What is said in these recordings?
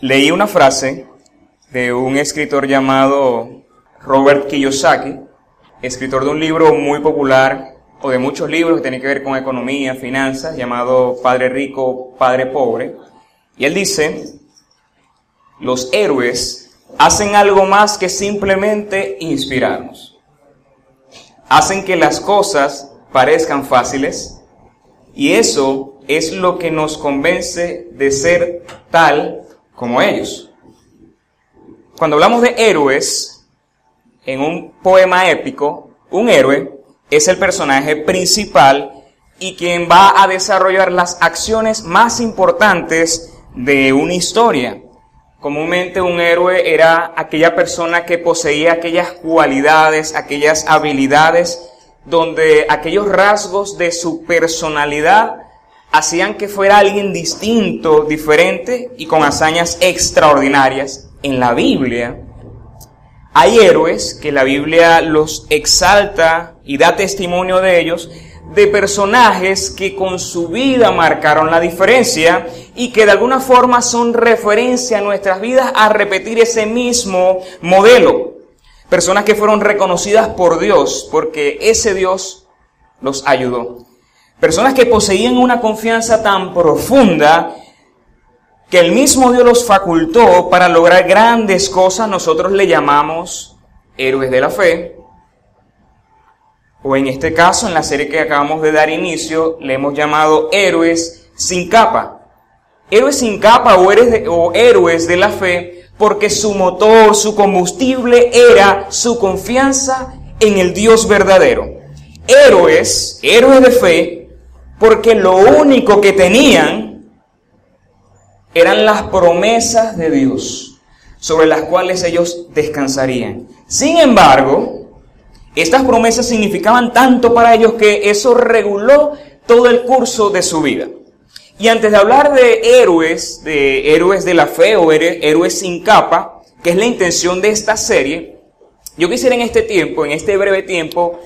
leí una frase de un escritor llamado Robert Kiyosaki, escritor de un libro muy popular, o de muchos libros que tienen que ver con economía, finanzas, llamado Padre Rico, Padre Pobre. Y él dice, los héroes hacen algo más que simplemente inspirarnos. Hacen que las cosas parezcan fáciles y eso es lo que nos convence de ser tal como ellos. Cuando hablamos de héroes, en un poema épico, un héroe es el personaje principal y quien va a desarrollar las acciones más importantes de una historia. Comúnmente un héroe era aquella persona que poseía aquellas cualidades, aquellas habilidades, donde aquellos rasgos de su personalidad hacían que fuera alguien distinto, diferente y con hazañas extraordinarias. En la Biblia hay héroes que la Biblia los exalta y da testimonio de ellos, de personajes que con su vida marcaron la diferencia y que de alguna forma son referencia a nuestras vidas a repetir ese mismo modelo. Personas que fueron reconocidas por Dios porque ese Dios los ayudó. Personas que poseían una confianza tan profunda que el mismo Dios los facultó para lograr grandes cosas, nosotros le llamamos héroes de la fe. O en este caso, en la serie que acabamos de dar inicio, le hemos llamado héroes sin capa. Héroes sin capa o o héroes de la fe porque su motor, su combustible era su confianza en el Dios verdadero. Héroes, héroes de fe, porque lo único que tenían eran las promesas de Dios sobre las cuales ellos descansarían. Sin embargo, estas promesas significaban tanto para ellos que eso reguló todo el curso de su vida. Y antes de hablar de héroes, de héroes de la fe o héroes sin capa, que es la intención de esta serie, yo quisiera en este tiempo, en este breve tiempo,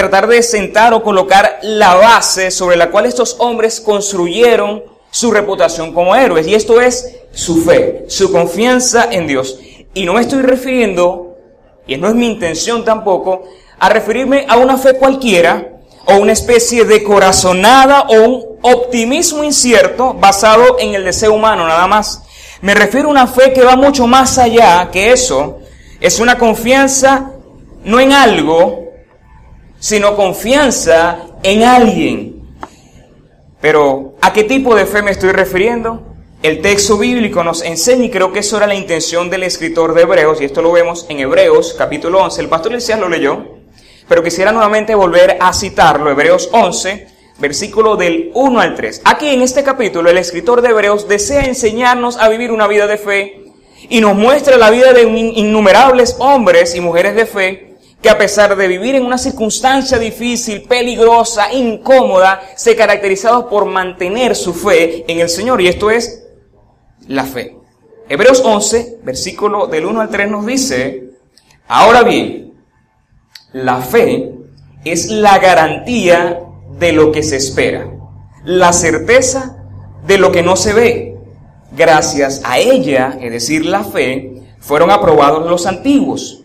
tratar de sentar o colocar la base sobre la cual estos hombres construyeron su reputación como héroes. Y esto es su fe, su confianza en Dios. Y no me estoy refiriendo, y no es mi intención tampoco, a referirme a una fe cualquiera o una especie de corazonada o un optimismo incierto basado en el deseo humano nada más. Me refiero a una fe que va mucho más allá que eso. Es una confianza no en algo, sino confianza en alguien. Pero, ¿a qué tipo de fe me estoy refiriendo? El texto bíblico nos enseña, y creo que eso era la intención del escritor de Hebreos, y esto lo vemos en Hebreos capítulo 11. El pastor Elías lo leyó, pero quisiera nuevamente volver a citarlo, Hebreos 11, versículo del 1 al 3. Aquí en este capítulo el escritor de Hebreos desea enseñarnos a vivir una vida de fe y nos muestra la vida de innumerables hombres y mujeres de fe que a pesar de vivir en una circunstancia difícil, peligrosa, incómoda, se caracterizaron por mantener su fe en el Señor. Y esto es la fe. Hebreos 11, versículo del 1 al 3 nos dice, ahora bien, la fe es la garantía de lo que se espera, la certeza de lo que no se ve. Gracias a ella, es decir, la fe, fueron aprobados los antiguos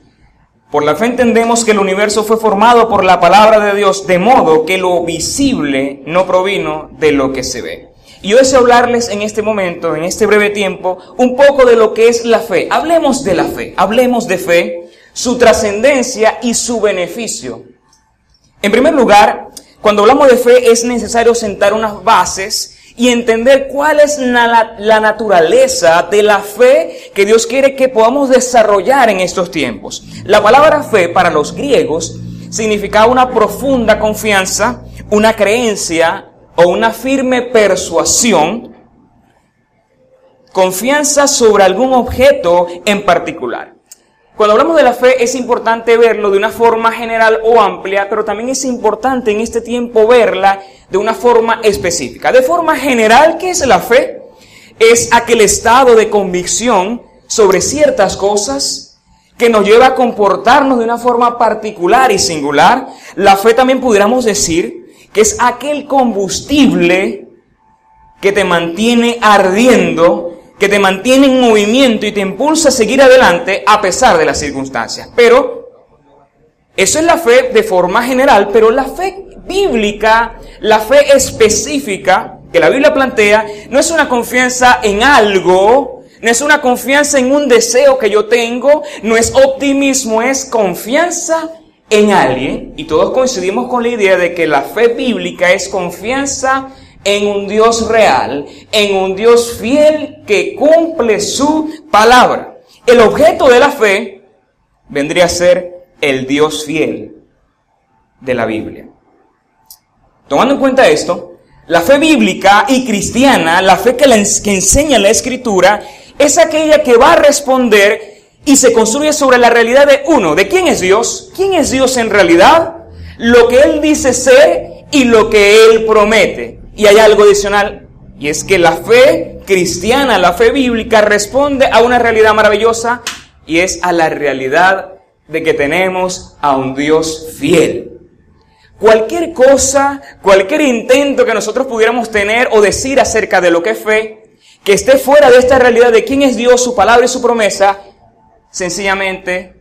por la fe entendemos que el universo fue formado por la palabra de Dios, de modo que lo visible no provino de lo que se ve. Y yo deseo hablarles en este momento, en este breve tiempo, un poco de lo que es la fe. Hablemos de la fe, hablemos de fe, su trascendencia y su beneficio. En primer lugar, cuando hablamos de fe es necesario sentar unas bases y entender cuál es la, naturaleza de la fe que Dios quiere que podamos desarrollar en estos tiempos. La palabra fe para los griegos significaba una profunda confianza, una creencia o una firme persuasión, confianza sobre algún objeto en particular. Cuando hablamos de la fe es importante verlo de una forma general o amplia, pero también es importante en este tiempo verla de una forma específica. De forma general, ¿qué es la fe? Es aquel estado de convicción sobre ciertas cosas que nos lleva a comportarnos de una forma particular y singular. La fe también pudiéramos decir que es aquel combustible que te mantiene ardiendo que te mantiene en movimiento y te impulsa a seguir adelante a pesar de las circunstancias. Pero eso es la fe de forma general, pero la fe bíblica, la fe específica que la Biblia plantea, no es una confianza en algo, no es una confianza en un deseo que yo tengo, no es optimismo, es confianza en alguien. Y todos coincidimos con la idea de que la fe bíblica es confianza en un Dios real, en un Dios fiel que cumple su palabra. El objeto de la fe vendría a ser el Dios fiel de la Biblia. Tomando en cuenta esto, la fe bíblica y cristiana, la fe que, enseña la escritura, es aquella que va a responder y se construye sobre la realidad de uno, de quién es Dios, quién es Dios en realidad, lo que Él dice ser y lo que Él promete. Y hay algo adicional, y es que la fe cristiana, la fe bíblica, responde a una realidad maravillosa, y es a la realidad de que tenemos a un Dios fiel. Cualquier cosa, cualquier intento que nosotros pudiéramos tener o decir acerca de lo que es fe, que esté fuera de esta realidad de quién es Dios, su palabra y su promesa, sencillamente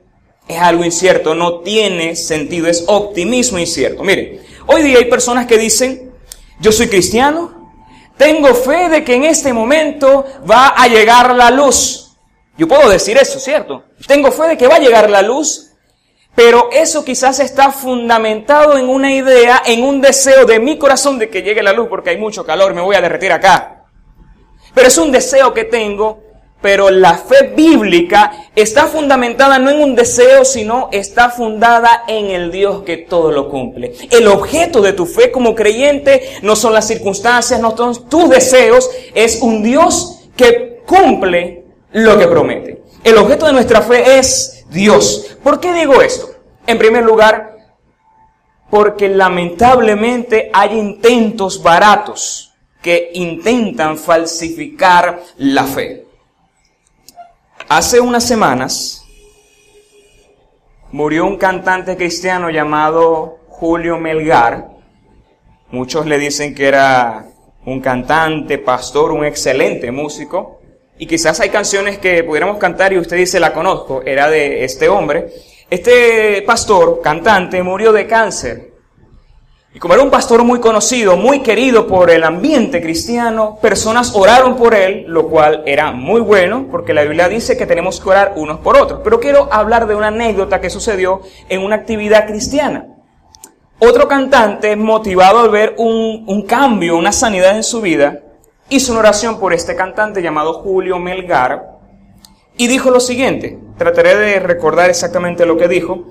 es algo incierto, no tiene sentido, es optimismo incierto. Mire, hoy día hay personas que dicen, yo soy cristiano, tengo fe de que en este momento va a llegar la luz. Yo puedo decir eso, ¿cierto? Tengo fe de que va a llegar la luz, pero eso quizás está fundamentado en una idea, en un deseo de mi corazón de que llegue la luz porque hay mucho calor, me voy a derretir acá. Pero es un deseo que tengo, pero la fe bíblica está fundamentada no en un deseo, sino está fundada en el Dios que todo lo cumple. El objeto de tu fe como creyente no son las circunstancias, no son tus deseos, es un Dios que cumple lo que promete. El objeto de nuestra fe es Dios. ¿Por qué digo esto? En primer lugar, porque lamentablemente hay intentos baratos que intentan falsificar la fe. Hace unas semanas murió un cantante cristiano llamado Julio Melgar. Muchos le dicen que era un cantante, pastor, un excelente músico. Y quizás hay canciones que pudiéramos cantar y usted dice, la conozco, era de este hombre. Este pastor, cantante, murió de cáncer. Y como era un pastor muy conocido, muy querido por el ambiente cristiano, personas oraron por él, lo cual era muy bueno, porque la Biblia dice que tenemos que orar unos por otros. Pero quiero hablar de una anécdota que sucedió en una actividad cristiana. Otro cantante, motivado al ver un, cambio, una sanidad en su vida, hizo una oración por este cantante llamado Julio Melgar y dijo lo siguiente, trataré de recordar exactamente lo que dijo,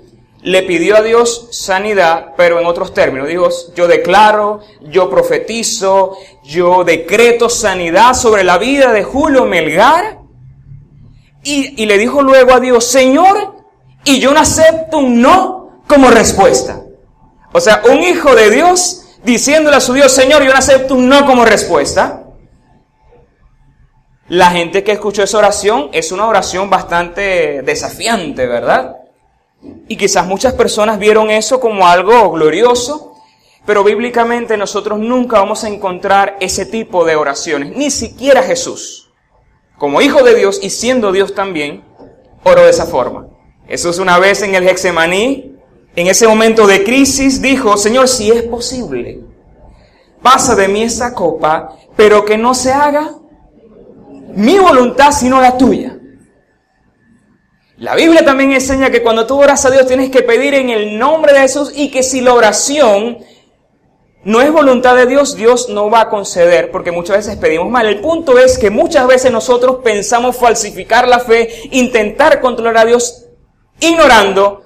le pidió a Dios sanidad, pero en otros términos. Dijo, yo declaro, yo profetizo, yo decreto sanidad sobre la vida de Julio Melgar. Y, y le dijo luego a Dios, Señor, y yo no acepto un no como respuesta. O sea, un hijo de Dios diciéndole a su Dios, Señor, yo no acepto un no como respuesta. La gente que escuchó esa oración es una oración bastante desafiante, ¿verdad? Y quizás muchas personas vieron eso como algo glorioso, pero bíblicamente nosotros nunca vamos a encontrar ese tipo de oraciones, ni siquiera Jesús, como hijo de Dios y siendo Dios también, oró de esa forma. Jesús una vez en el Hexemaní, en ese momento de crisis, dijo, Señor, si es posible, pasa de mí esa copa, pero que no se haga mi voluntad sino la tuya. La Biblia también enseña que cuando tú oras a Dios tienes que pedir en el nombre de Jesús y que si la oración no es voluntad de Dios, Dios no va a conceder porque muchas veces pedimos mal. El punto es que muchas veces nosotros pensamos falsificar la fe, intentar controlar a Dios, ignorando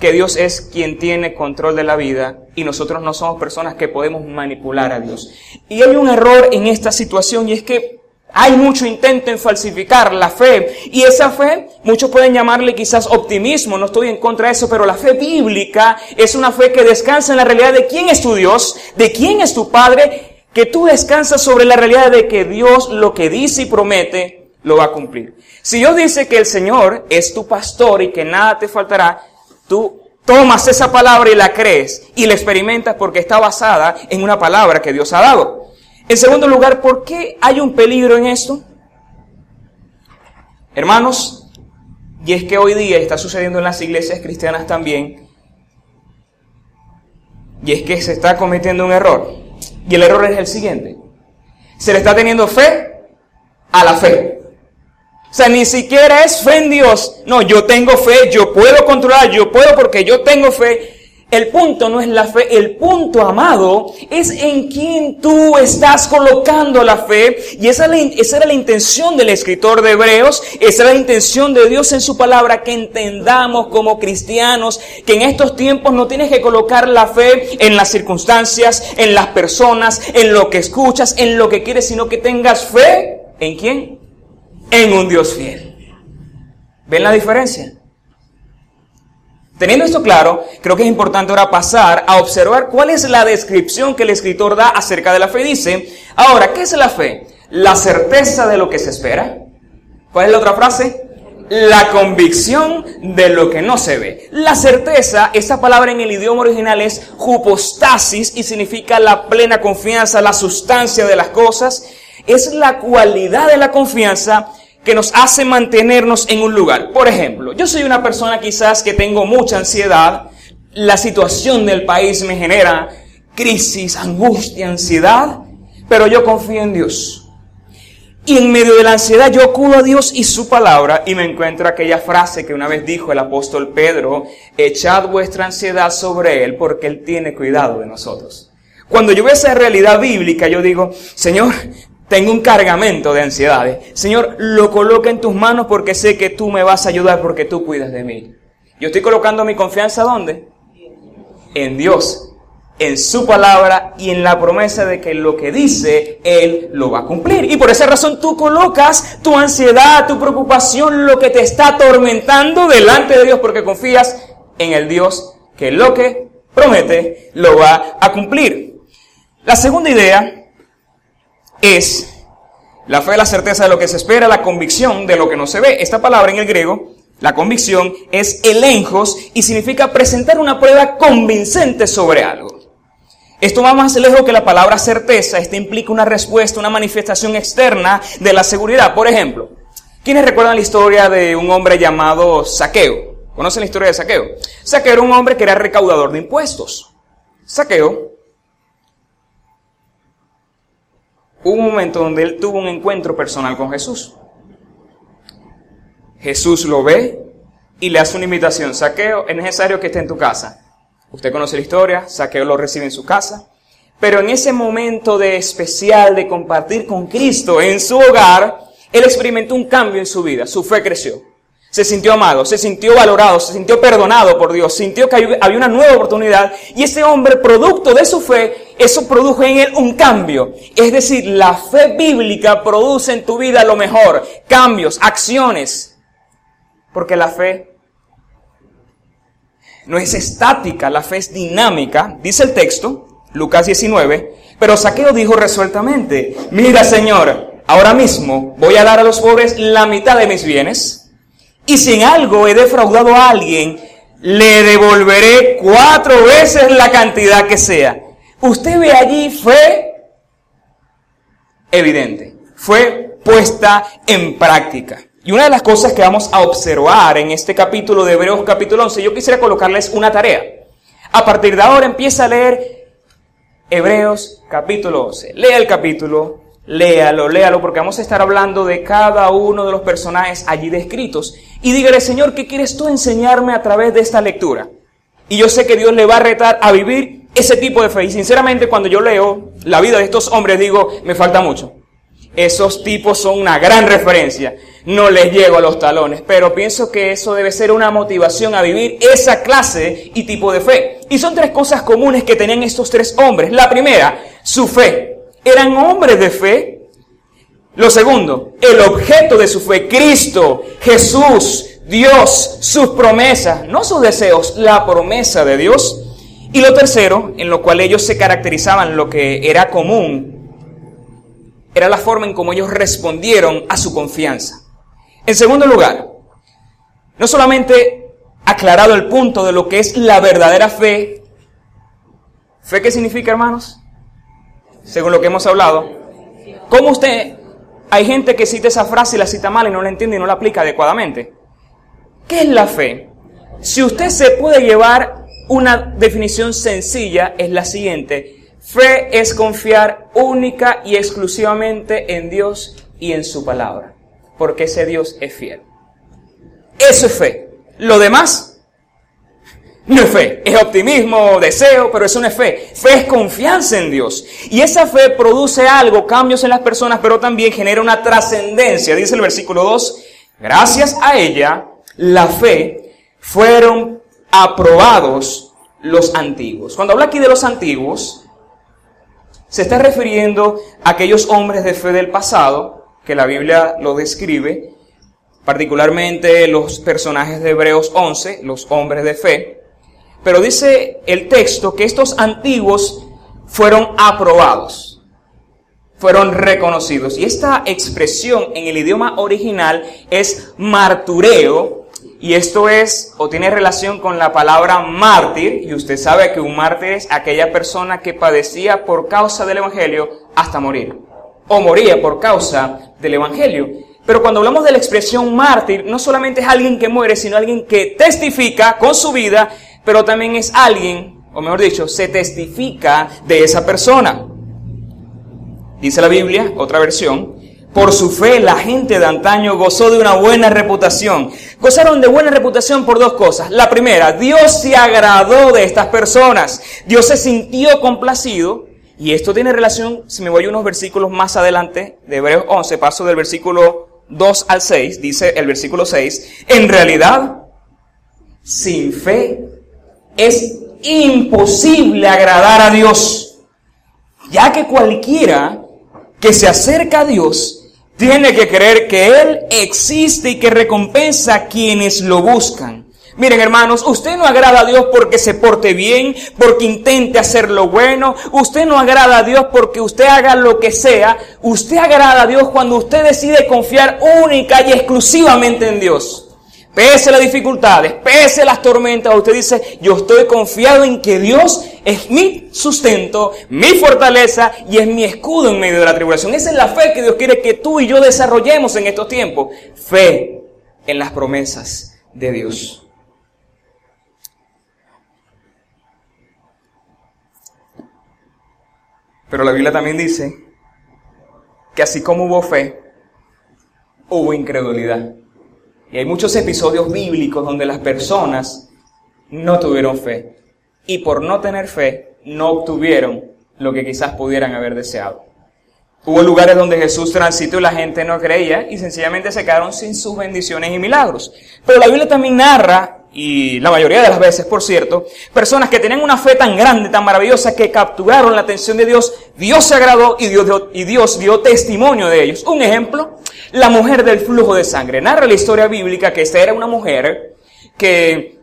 que Dios es quien tiene control de la vida y nosotros no somos personas que podemos manipular a Dios. Y hay un error en esta situación y es que hay mucho intento en falsificar la fe. Y esa fe, muchos pueden llamarle quizás optimismo, no estoy en contra de eso, pero la fe bíblica es una fe que descansa en la realidad de quién es tu Dios, de quién es tu Padre, que tú descansas sobre la realidad de que Dios lo que dice y promete lo va a cumplir. Si Dios dice que el Señor es tu pastor y que nada te faltará, tú tomas esa palabra y la crees y la experimentas porque está basada en una palabra que Dios ha dado. En segundo lugar, ¿por qué hay un peligro en esto? Hermanos, y es que hoy día está sucediendo en las iglesias cristianas también, y es que se está cometiendo un error. Y el error es el siguiente. Se le está teniendo fe a la fe. O sea, ni siquiera es fe en Dios. No, yo tengo fe, yo puedo controlar, yo puedo porque yo tengo fe. El punto no es la fe, el punto, amado, es en quién tú estás colocando la fe. Y esa, esa, era la intención del escritor de Hebreos, esa era la intención de Dios en su palabra, que entendamos como cristianos que en estos tiempos no tienes que colocar la fe en las circunstancias, en las personas, en lo que escuchas, en lo que quieres, sino que tengas fe en quién? En un Dios fiel. ¿Ven la diferencia? Teniendo esto claro, creo que es importante ahora pasar a observar cuál es la descripción que el escritor da acerca de la fe. Dice, ahora, ¿qué es la fe? La certeza de lo que se espera. ¿Cuál es la otra frase? La convicción de lo que no se ve. La certeza, esa palabra en el idioma original es jupostasis y significa la plena confianza, la sustancia de las cosas. Es la cualidad de la confianza que nos hace mantenernos en un lugar. Por ejemplo, yo soy una persona quizás que tengo mucha ansiedad, la situación del país me genera crisis, angustia, ansiedad, pero yo confío en Dios. Y en medio de la ansiedad yo acudo a Dios y su palabra y me encuentro aquella frase que una vez dijo el apóstol Pedro, echad vuestra ansiedad sobre Él porque Él tiene cuidado de nosotros. Cuando yo veo esa realidad bíblica, yo digo, Señor, tengo un cargamento de ansiedades. Señor, lo coloco en tus manos porque sé que tú me vas a ayudar porque tú cuidas de mí. Yo estoy colocando mi confianza ¿dónde? En Dios, en su palabra y en la promesa de que lo que dice, Él lo va a cumplir. Y por esa razón tú colocas tu ansiedad, tu preocupación, lo que te está atormentando delante de Dios porque confías en el Dios que lo que promete lo va a cumplir. La segunda idea es la fe, la certeza de lo que se espera, la convicción de lo que no se ve. Esta palabra en el griego, la convicción, es elenjos y significa presentar una prueba convincente sobre algo. Esto va más lejos que la palabra certeza. Esto implica una respuesta, una manifestación externa de la seguridad. Por ejemplo, ¿quiénes recuerdan la historia de un hombre llamado Saqueo? ¿Conocen la historia de Saqueo? Saqueo era un hombre que era recaudador de impuestos. Saqueo hubo un momento donde él tuvo un encuentro personal con Jesús. Jesús lo ve y le hace una invitación. Saqueo, es necesario que esté en tu casa. Usted conoce la historia, Saqueo lo recibe en su casa. Pero en ese momento de especial de compartir con Cristo en su hogar, él experimentó un cambio en su vida. Su fe creció se sintió amado, se sintió valorado, se sintió perdonado por Dios, sintió que había una nueva oportunidad y ese hombre, producto de su fe, eso produjo en él un cambio. Es decir, la fe bíblica produce en tu vida lo mejor, cambios, acciones, porque la fe no es estática, la fe es dinámica, dice el texto, Lucas 19, pero Saqueo dijo resueltamente, mira Señor, ahora mismo voy a dar a los pobres la mitad de mis bienes. Y si en algo he defraudado a alguien, le devolveré cuatro veces la cantidad que sea. Usted ve allí fue evidente, fue puesta en práctica. Y una de las cosas que vamos a observar en este capítulo de Hebreos capítulo 11, yo quisiera colocarles una tarea. A partir de ahora empieza a leer Hebreos capítulo 11. Lea el capítulo, léalo, léalo, porque vamos a estar hablando de cada uno de los personajes allí descritos. Y dígale, Señor, ¿qué quieres tú enseñarme a través de esta lectura? Y yo sé que Dios le va a retar a vivir ese tipo de fe. Y sinceramente, cuando yo leo la vida de estos hombres, digo, me falta mucho. Esos tipos son una gran referencia. No les llego a los talones, pero pienso que eso debe ser una motivación a vivir esa clase y tipo de fe. Y son tres cosas comunes que tenían estos tres hombres. La primera, su fe eran hombres de fe. Lo segundo, el objeto de su fe, Cristo, Jesús, Dios, sus promesas, no sus deseos, la promesa de Dios. Y lo tercero, en lo cual ellos se caracterizaban, lo que era común, era la forma en cómo ellos respondieron a su confianza. En segundo lugar, no solamente aclarado el punto de lo que es la verdadera fe, ¿fe qué significa, hermanos? según lo que hemos hablado. ¿Cómo usted, hay gente que cita esa frase y la cita mal y no la entiende y no la aplica adecuadamente? ¿Qué es la fe? Si usted se puede llevar una definición sencilla, es la siguiente. Fe es confiar única y exclusivamente en Dios y en su palabra, porque ese Dios es fiel. Eso es fe. Lo demás no es fe, es optimismo, deseo, pero eso no es fe. Fe es confianza en Dios. Y esa fe produce algo, cambios en las personas, pero también genera una trascendencia. Dice el versículo 2, gracias a ella, la fe, fueron aprobados los antiguos. Cuando habla aquí de los antiguos, se está refiriendo a aquellos hombres de fe del pasado, que la Biblia lo describe, particularmente los personajes de Hebreos 11, los hombres de fe, pero dice el texto que estos antiguos fueron aprobados, fueron reconocidos. Y esta expresión en el idioma original es martureo, y esto es o tiene relación con la palabra mártir, y usted sabe que un mártir es aquella persona que padecía por causa del Evangelio hasta morir, o moría por causa del Evangelio. Pero cuando hablamos de la expresión mártir, no solamente es alguien que muere, sino alguien que testifica con su vida pero también es alguien, o mejor dicho, se testifica de esa persona. Dice la Biblia, otra versión, por su fe la gente de antaño gozó de una buena reputación. Gozaron de buena reputación por dos cosas. La primera, Dios se agradó de estas personas. Dios se sintió complacido. Y esto tiene relación, si me voy unos versículos más adelante, de Hebreos 11, paso del versículo 2 al 6, dice el versículo 6, en realidad, sin fe es imposible agradar a Dios, ya que cualquiera que se acerca a Dios tiene que creer que Él existe y que recompensa a quienes lo buscan. Miren hermanos, usted no agrada a Dios porque se porte bien, porque intente hacer lo bueno. Usted no agrada a Dios porque usted haga lo que sea. Usted agrada a Dios cuando usted decide confiar única y exclusivamente en Dios. Pese las dificultades, pese las tormentas, usted dice, yo estoy confiado en que Dios es mi sustento, mi fortaleza y es mi escudo en medio de la tribulación. Esa es la fe que Dios quiere que tú y yo desarrollemos en estos tiempos. Fe en las promesas de Dios. Pero la Biblia también dice que así como hubo fe, hubo incredulidad. Y hay muchos episodios bíblicos donde las personas no tuvieron fe. Y por no tener fe, no obtuvieron lo que quizás pudieran haber deseado. Hubo lugares donde Jesús transitó y la gente no creía y sencillamente se quedaron sin sus bendiciones y milagros. Pero la Biblia también narra, y la mayoría de las veces, por cierto, personas que tenían una fe tan grande, tan maravillosa, que capturaron la atención de Dios, Dios se agradó y Dios dio, y Dios dio testimonio de ellos. Un ejemplo, la mujer del flujo de sangre. Narra la historia bíblica que esta era una mujer que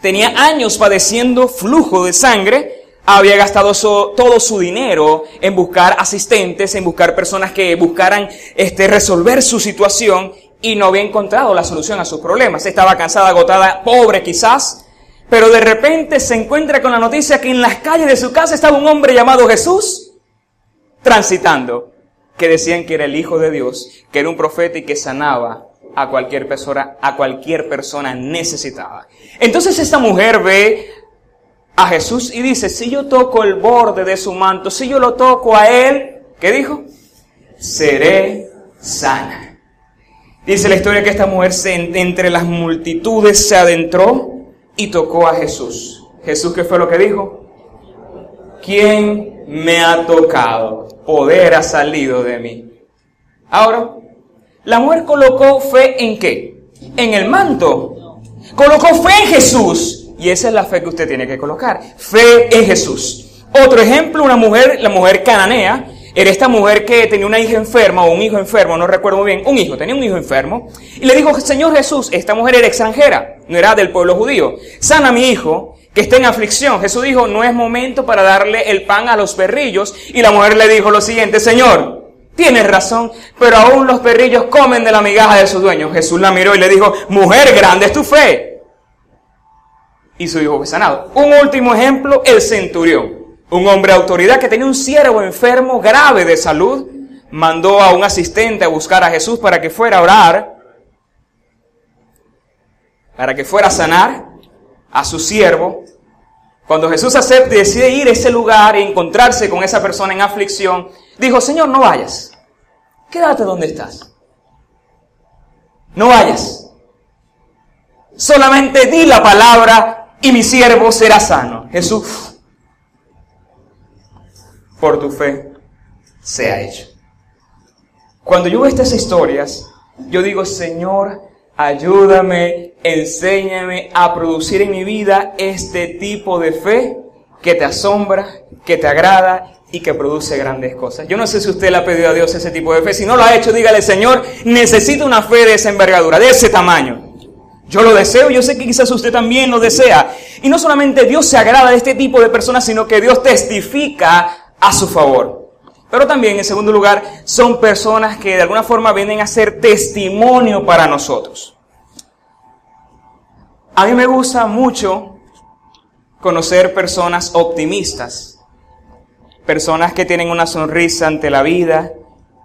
tenía años padeciendo flujo de sangre, había gastado todo su dinero en buscar asistentes, en buscar personas que buscaran este, resolver su situación y no había encontrado la solución a sus problemas. Estaba cansada, agotada, pobre quizás, pero de repente se encuentra con la noticia que en las calles de su casa estaba un hombre llamado Jesús transitando que decían que era el Hijo de Dios, que era un profeta y que sanaba a cualquier persona, a cualquier persona necesitada. Entonces esta mujer ve a Jesús y dice, si yo toco el borde de su manto, si yo lo toco a él, ¿qué dijo? Seré sana. Dice la historia que esta mujer se, entre las multitudes se adentró y tocó a Jesús. Jesús, ¿qué fue lo que dijo? ¿Quién me ha tocado? Poder ha salido de mí. Ahora, la mujer colocó fe en qué? En el manto. Colocó fe en Jesús. Y esa es la fe que usted tiene que colocar. Fe en Jesús. Otro ejemplo, una mujer, la mujer cananea, era esta mujer que tenía una hija enferma o un hijo enfermo, no recuerdo muy bien, un hijo, tenía un hijo enfermo, y le dijo, Señor Jesús, esta mujer era extranjera, no era del pueblo judío, sana mi hijo, que está en aflicción. Jesús dijo, no es momento para darle el pan a los perrillos. Y la mujer le dijo lo siguiente, Señor, tienes razón, pero aún los perrillos comen de la migaja de sus dueños. Jesús la miró y le dijo, mujer, grande es tu fe. Y su hijo fue sanado. Un último ejemplo, el centurión. un hombre de autoridad que tenía un siervo enfermo grave de salud, mandó a un asistente a buscar a Jesús para que fuera a orar, para que fuera a sanar a su siervo. Cuando Jesús acepta y decide ir a ese lugar e encontrarse con esa persona en aflicción, dijo, Señor, no vayas, quédate donde estás. No vayas. Solamente di la palabra y mi siervo será sano. Jesús, por tu fe, sea hecho. Cuando yo veo estas historias, yo digo, Señor, ayúdame, enséñame a producir en mi vida este tipo de fe que te asombra, que te agrada y que produce grandes cosas. Yo no sé si usted le ha pedido a Dios ese tipo de fe. Si no lo ha hecho, dígale, Señor, necesito una fe de esa envergadura, de ese tamaño. Yo lo deseo, yo sé que quizás usted también lo desea. Y no solamente Dios se agrada de este tipo de personas, sino que Dios testifica a su favor. Pero también, en segundo lugar, son personas que de alguna forma vienen a ser testimonio para nosotros. A mí me gusta mucho conocer personas optimistas, personas que tienen una sonrisa ante la vida,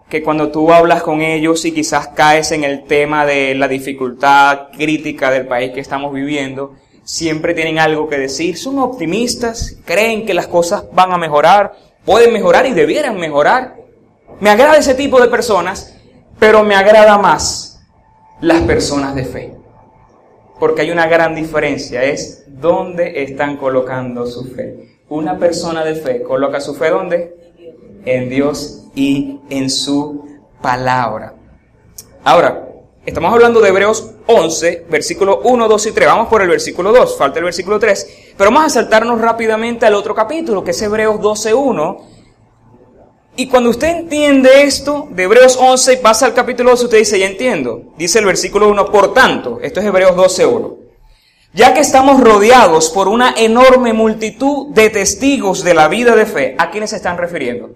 que cuando tú hablas con ellos y quizás caes en el tema de la dificultad crítica del país que estamos viviendo, siempre tienen algo que decir, son optimistas, creen que las cosas van a mejorar, pueden mejorar y debieran mejorar. Me agrada ese tipo de personas, pero me agrada más las personas de fe. Porque hay una gran diferencia, es dónde están colocando su fe. Una persona de fe coloca su fe ¿dónde? En Dios y en su palabra. Ahora, estamos hablando de Hebreos 11, versículo 1, 2 y 3. Vamos por el versículo 2, falta el versículo 3. Pero vamos a saltarnos rápidamente al otro capítulo, que es Hebreos 12, 1. Y cuando usted entiende esto, de Hebreos 11 y pasa al capítulo 12, usted dice, ya entiendo. Dice el versículo 1, por tanto, esto es Hebreos 12, 1. Ya que estamos rodeados por una enorme multitud de testigos de la vida de fe, ¿a quiénes se están refiriendo?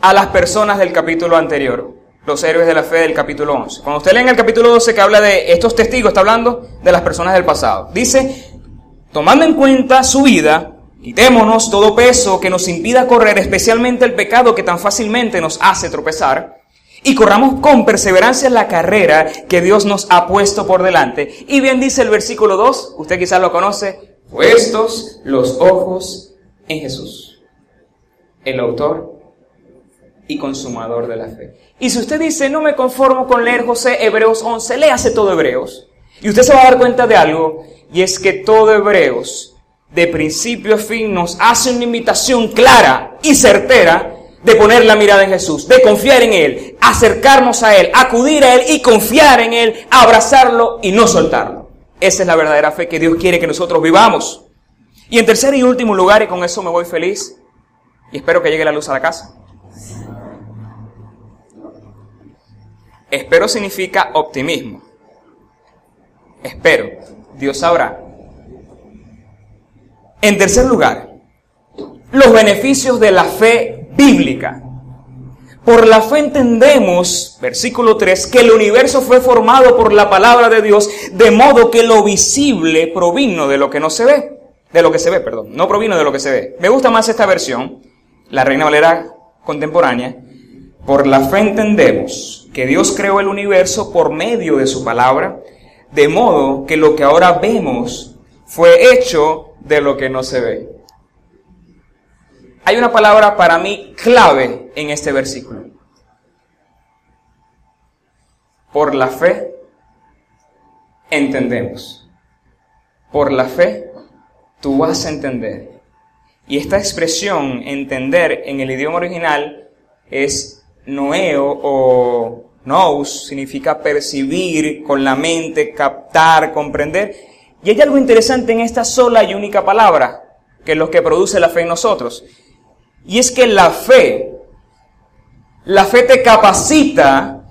A las personas del capítulo anterior los héroes de la fe del capítulo 11. Cuando usted lee en el capítulo 12 que habla de estos testigos, está hablando de las personas del pasado. Dice, tomando en cuenta su vida, quitémonos todo peso que nos impida correr, especialmente el pecado que tan fácilmente nos hace tropezar, y corramos con perseverancia la carrera que Dios nos ha puesto por delante. Y bien dice el versículo 2, usted quizás lo conoce, puestos los ojos en Jesús, el autor y consumador de la fe. Y si usted dice, no me conformo con leer José Hebreos 11, léase todo Hebreos. Y usted se va a dar cuenta de algo, y es que todo Hebreos, de principio a fin, nos hace una invitación clara y certera de poner la mirada en Jesús, de confiar en Él, acercarnos a Él, acudir a Él y confiar en Él, abrazarlo y no soltarlo. Esa es la verdadera fe que Dios quiere que nosotros vivamos. Y en tercer y último lugar, y con eso me voy feliz, y espero que llegue la luz a la casa, Espero significa optimismo. Espero. Dios sabrá. En tercer lugar, los beneficios de la fe bíblica. Por la fe entendemos, versículo 3, que el universo fue formado por la palabra de Dios, de modo que lo visible provino de lo que no se ve. De lo que se ve, perdón. No provino de lo que se ve. Me gusta más esta versión, la Reina Valera contemporánea. Por la fe entendemos que Dios creó el universo por medio de su palabra, de modo que lo que ahora vemos fue hecho de lo que no se ve. Hay una palabra para mí clave en este versículo. Por la fe entendemos. Por la fe tú vas a entender. Y esta expresión entender en el idioma original es noeo o nous significa percibir con la mente, captar, comprender. Y hay algo interesante en esta sola y única palabra, que es lo que produce la fe en nosotros. Y es que la fe, la fe te capacita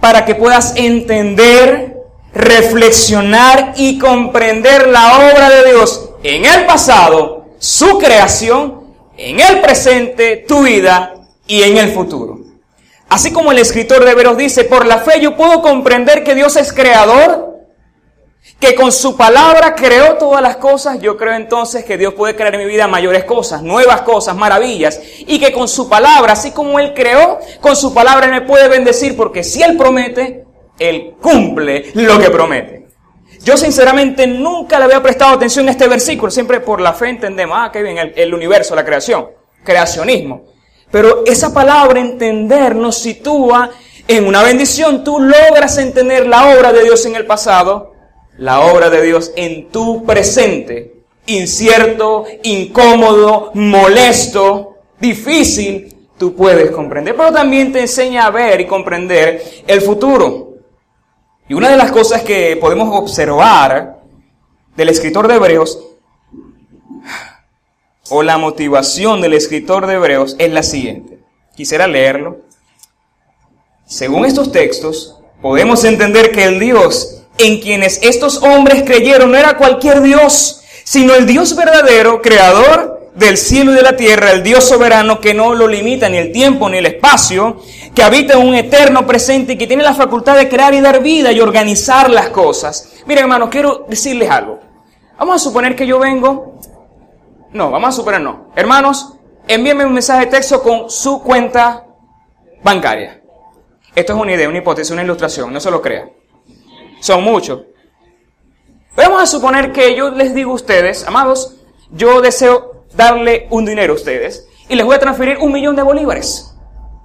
para que puedas entender, reflexionar y comprender la obra de Dios en el pasado, su creación, en el presente, tu vida y en el futuro. Así como el escritor de Veros dice, por la fe yo puedo comprender que Dios es creador, que con su palabra creó todas las cosas, yo creo entonces que Dios puede crear en mi vida mayores cosas, nuevas cosas, maravillas, y que con su palabra, así como Él creó, con su palabra me puede bendecir, porque si Él promete, Él cumple lo que promete. Yo sinceramente nunca le había prestado atención a este versículo, siempre por la fe entendemos, ah, qué bien, el, el universo, la creación, creacionismo. Pero esa palabra entender nos sitúa en una bendición. Tú logras entender la obra de Dios en el pasado, la obra de Dios en tu presente. Incierto, incómodo, molesto, difícil, tú puedes comprender. Pero también te enseña a ver y comprender el futuro. Y una de las cosas que podemos observar del escritor de Hebreos, o la motivación del escritor de Hebreos, es la siguiente. Quisiera leerlo. Según estos textos, podemos entender que el Dios en quienes estos hombres creyeron no era cualquier Dios, sino el Dios verdadero, creador del cielo y de la tierra, el Dios soberano que no lo limita ni el tiempo ni el espacio, que habita en un eterno presente y que tiene la facultad de crear y dar vida y organizar las cosas. Miren hermanos, quiero decirles algo. Vamos a suponer que yo vengo... No, vamos a suponer no. Hermanos, envíenme un mensaje de texto con su cuenta bancaria. Esto es una idea, una hipótesis, una ilustración, no se lo crean. Son muchos. vamos a suponer que yo les digo a ustedes, amados, yo deseo darle un dinero a ustedes y les voy a transferir un millón de bolívares.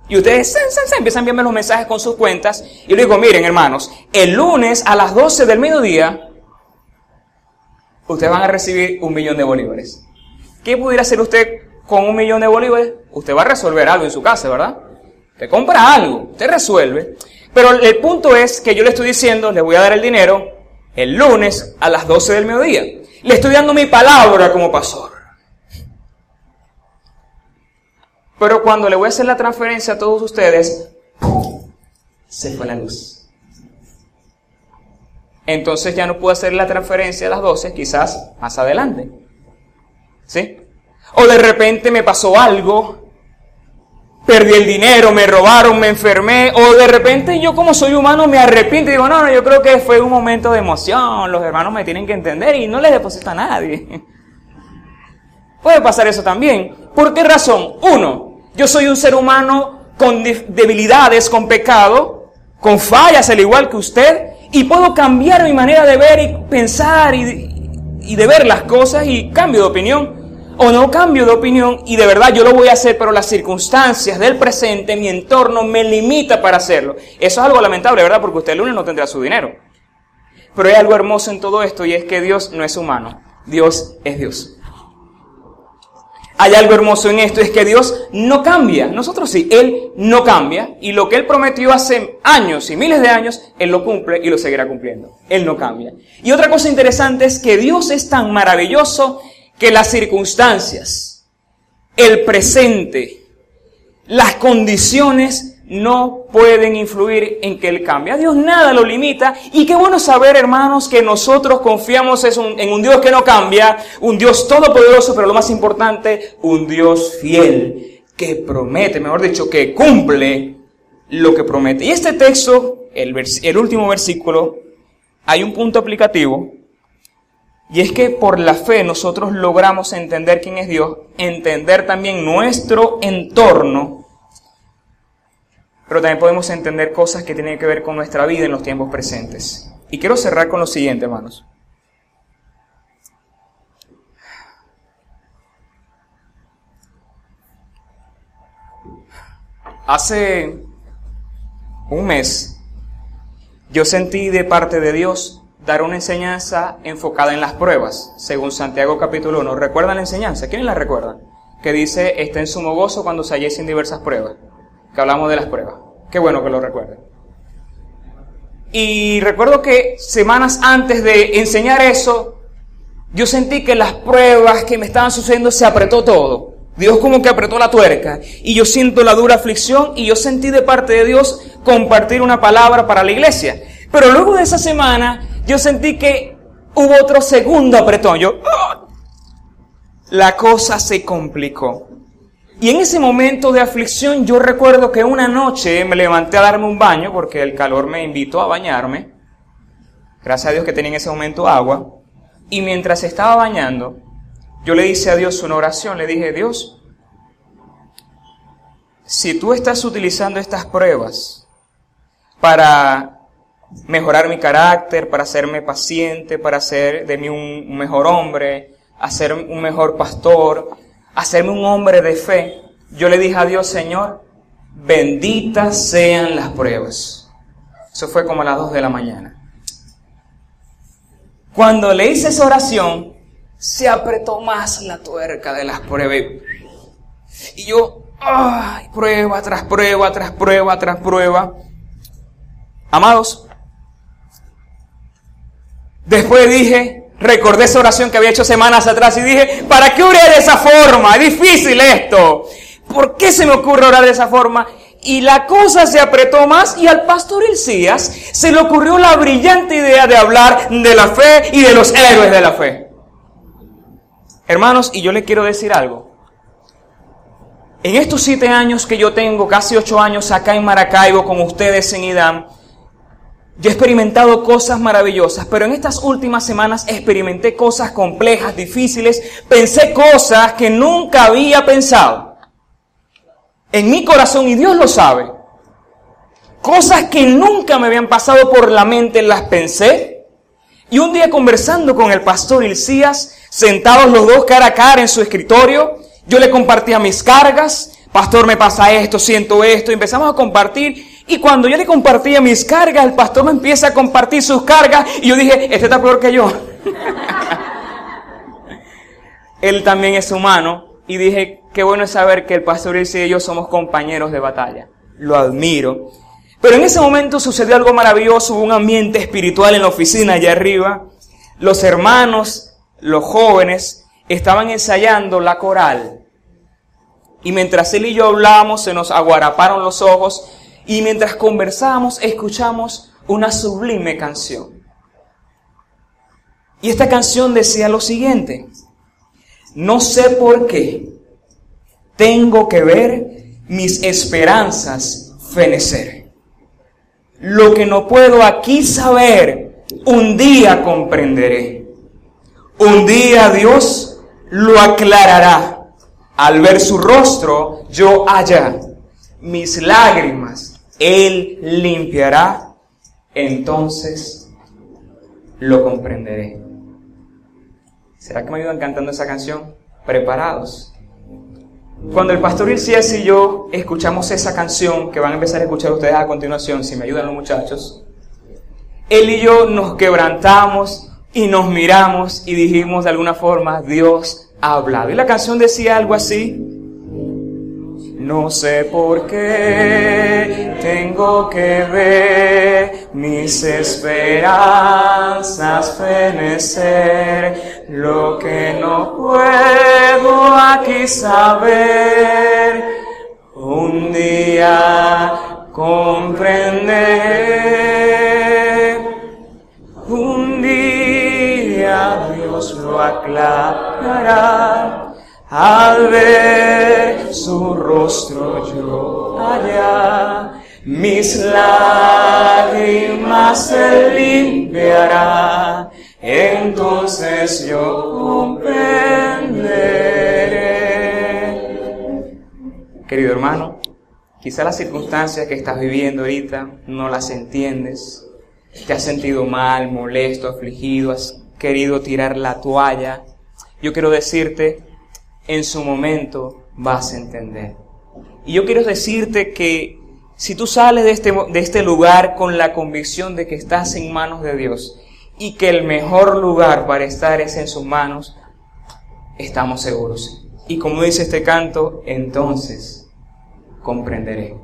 Y ustedes empiezan a enviarme los mensajes con sus cuentas y le digo, miren hermanos, el lunes a las 12 del mediodía, ustedes van a recibir un millón de bolívares. ¿Qué pudiera hacer usted con un millón de bolívares? Usted va a resolver algo en su casa, ¿verdad? Te compra algo, te resuelve. Pero el punto es que yo le estoy diciendo, le voy a dar el dinero el lunes a las 12 del mediodía. Le estoy dando mi palabra como pastor. Pero cuando le voy a hacer la transferencia a todos ustedes, se fue la luz. Entonces ya no puedo hacer la transferencia a las 12, quizás más adelante. ¿Sí? O de repente me pasó algo, perdí el dinero, me robaron, me enfermé, o de repente yo como soy humano me arrepiento y digo, no, no, yo creo que fue un momento de emoción, los hermanos me tienen que entender y no les deposito a nadie. Puede pasar eso también. ¿Por qué razón? Uno, yo soy un ser humano con debilidades, con pecado, con fallas al igual que usted, y puedo cambiar mi manera de ver y pensar y, de ver las cosas y cambio de opinión. O no cambio de opinión y de verdad yo lo voy a hacer, pero las circunstancias del presente, mi entorno me limita para hacerlo. Eso es algo lamentable, ¿verdad? Porque usted el lunes no tendrá su dinero. Pero hay algo hermoso en todo esto y es que Dios no es humano. Dios es Dios hay algo hermoso en esto, es que Dios no cambia. Nosotros sí, Él no cambia. Y lo que Él prometió hace años y miles de años, Él lo cumple y lo seguirá cumpliendo. Él no cambia. Y otra cosa interesante es que Dios es tan maravilloso que las circunstancias, el presente, las condiciones no pueden influir en que Él cambie. A Dios nada lo limita. Y qué bueno saber, hermanos, que nosotros confiamos en un Dios que no cambia, un Dios todopoderoso, pero lo más importante, un Dios fiel, que promete, mejor dicho, que cumple lo que promete. Y este texto, el, el último versículo, hay un punto aplicativo. Y es que por la fe nosotros logramos entender quién es Dios, entender también nuestro entorno pero también podemos entender cosas que tienen que ver con nuestra vida en los tiempos presentes. Y quiero cerrar con lo siguiente, hermanos. Hace un mes yo sentí de parte de Dios dar una enseñanza enfocada en las pruebas, según Santiago capítulo 1. ¿Recuerdan la enseñanza? ¿Quién la recuerda? Que dice, está en sumo gozo cuando se halléis diversas pruebas que hablamos de las pruebas. Qué bueno que lo recuerden. Y recuerdo que semanas antes de enseñar eso, yo sentí que las pruebas que me estaban sucediendo se apretó todo. Dios como que apretó la tuerca. Y yo siento la dura aflicción y yo sentí de parte de Dios compartir una palabra para la iglesia. Pero luego de esa semana, yo sentí que hubo otro segundo apretón. Yo, ¡ah! la cosa se complicó. Y en ese momento de aflicción yo recuerdo que una noche me levanté a darme un baño porque el calor me invitó a bañarme. Gracias a Dios que tenía en ese momento agua. Y mientras estaba bañando, yo le hice a Dios una oración. Le dije, Dios, si tú estás utilizando estas pruebas para mejorar mi carácter, para hacerme paciente, para hacer de mí un mejor hombre, hacer un mejor pastor, hacerme un hombre de fe, yo le dije a Dios, Señor, benditas sean las pruebas. Eso fue como a las 2 de la mañana. Cuando le hice esa oración, se apretó más la tuerca de las pruebas. Y yo, ay, prueba tras prueba, tras prueba, tras prueba. Amados, después dije, recordé esa oración que había hecho semanas atrás y dije, ¿para qué oré de esa forma? Es difícil esto. ¿Por qué se me ocurre orar de esa forma? Y la cosa se apretó más y al pastor Elías se le ocurrió la brillante idea de hablar de la fe y de los héroes de la fe. Hermanos, y yo le quiero decir algo. En estos siete años que yo tengo, casi ocho años acá en Maracaibo con ustedes en IDAM, yo he experimentado cosas maravillosas, pero en estas últimas semanas experimenté cosas complejas, difíciles, pensé cosas que nunca había pensado en mi corazón, y Dios lo sabe, cosas que nunca me habían pasado por la mente, las pensé. Y un día conversando con el pastor Ilcías, sentados los dos cara a cara en su escritorio, yo le compartía mis cargas, pastor me pasa esto, siento esto, empezamos a compartir. Y cuando yo le compartía mis cargas, el pastor me empieza a compartir sus cargas, y yo dije, este está peor que yo. Él también es humano, y dije, qué bueno es saber que el pastor y yo somos compañeros de batalla. Lo admiro. Pero en ese momento sucedió algo maravilloso, hubo un ambiente espiritual en la oficina allá arriba. Los hermanos, los jóvenes, estaban ensayando la coral. Y mientras él y yo hablábamos, se nos aguaraparon los ojos. Y mientras conversábamos, escuchamos una sublime canción. Y esta canción decía lo siguiente. No sé por qué tengo que ver mis esperanzas fenecer. Lo que no puedo aquí saber, un día comprenderé. Un día Dios lo aclarará. Al ver su rostro, yo allá mis lágrimas, Él limpiará. Entonces lo comprenderé. ¿Será que me ayudan cantando esa canción? Preparados. Cuando el pastor Ilcías y yo escuchamos esa canción que van a empezar a escuchar ustedes a continuación, si me ayudan los muchachos, él y yo nos quebrantamos y nos miramos y dijimos de alguna forma, Dios ha hablado. Y la canción decía algo así, no sé por qué tengo que ver mis esperanzas fenecer, lo que no puedo aquí saber, un día comprender, un día Dios lo aclarará al ver su rostro yo allá, mis lágrimas se limpiará, entonces yo comprenderé. Querido hermano, quizá las circunstancias que estás viviendo ahorita no las entiendes, te has sentido mal, molesto, afligido, has querido tirar la toalla. Yo quiero decirte en su momento vas a entender. Y yo quiero decirte que si tú sales de este, de este lugar con la convicción de que estás en manos de Dios y que el mejor lugar para estar es en sus manos, estamos seguros. Y como dice este canto, entonces comprenderé.